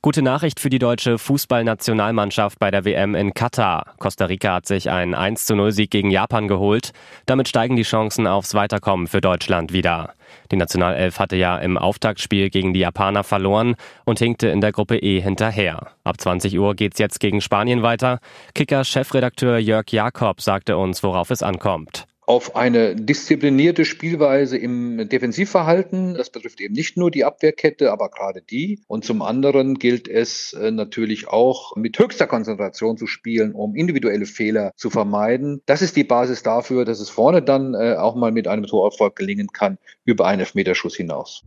Gute Nachricht für die deutsche Fußballnationalmannschaft bei der WM in Katar. Costa Rica hat sich einen 1 zu 0 Sieg gegen Japan geholt. Damit steigen die Chancen aufs Weiterkommen für Deutschland wieder. Die Nationalelf hatte ja im Auftaktspiel gegen die Japaner verloren und hinkte in der Gruppe E hinterher. Ab 20 Uhr geht's jetzt gegen Spanien weiter. Kicker-Chefredakteur Jörg Jakob sagte uns, worauf es ankommt auf eine disziplinierte Spielweise im Defensivverhalten. Das betrifft eben nicht nur die Abwehrkette, aber gerade die. Und zum anderen gilt es äh, natürlich auch mit höchster Konzentration zu spielen, um individuelle Fehler zu vermeiden. Das ist die Basis dafür, dass es vorne dann äh, auch mal mit einem Torerfolg gelingen kann über einen Elfmeterschuss hinaus.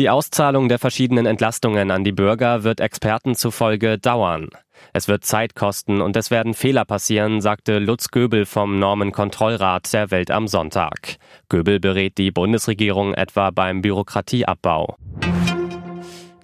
Die Auszahlung der verschiedenen Entlastungen an die Bürger wird Experten zufolge dauern. Es wird Zeit kosten und es werden Fehler passieren, sagte Lutz Göbel vom Normenkontrollrat der Welt am Sonntag. Göbel berät die Bundesregierung etwa beim Bürokratieabbau.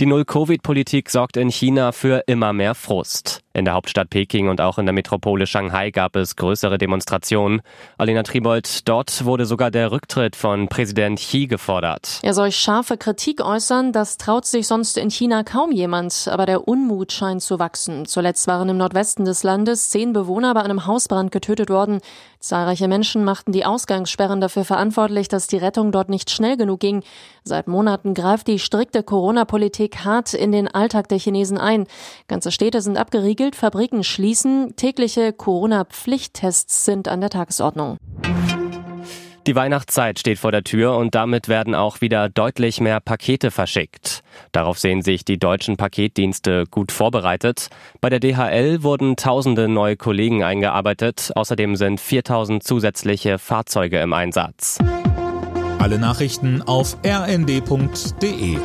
Die Null-Covid-Politik sorgt in China für immer mehr Frust. In der Hauptstadt Peking und auch in der Metropole Shanghai gab es größere Demonstrationen. Alina Tribold, dort wurde sogar der Rücktritt von Präsident Xi gefordert. Er soll scharfe Kritik äußern, das traut sich sonst in China kaum jemand, aber der Unmut scheint zu wachsen. Zuletzt waren im Nordwesten des Landes zehn Bewohner bei einem Hausbrand getötet worden. Zahlreiche Menschen machten die Ausgangssperren dafür verantwortlich, dass die Rettung dort nicht schnell genug ging. Seit Monaten greift die strikte Corona-Politik hart in den Alltag der Chinesen ein. Ganze Städte sind abgeriegelt gilt, Fabriken schließen, tägliche Corona-Pflichttests sind an der Tagesordnung. Die Weihnachtszeit steht vor der Tür und damit werden auch wieder deutlich mehr Pakete verschickt. Darauf sehen sich die deutschen Paketdienste gut vorbereitet. Bei der DHL wurden tausende neue Kollegen eingearbeitet. Außerdem sind 4000 zusätzliche Fahrzeuge im Einsatz. Alle Nachrichten auf rnd.de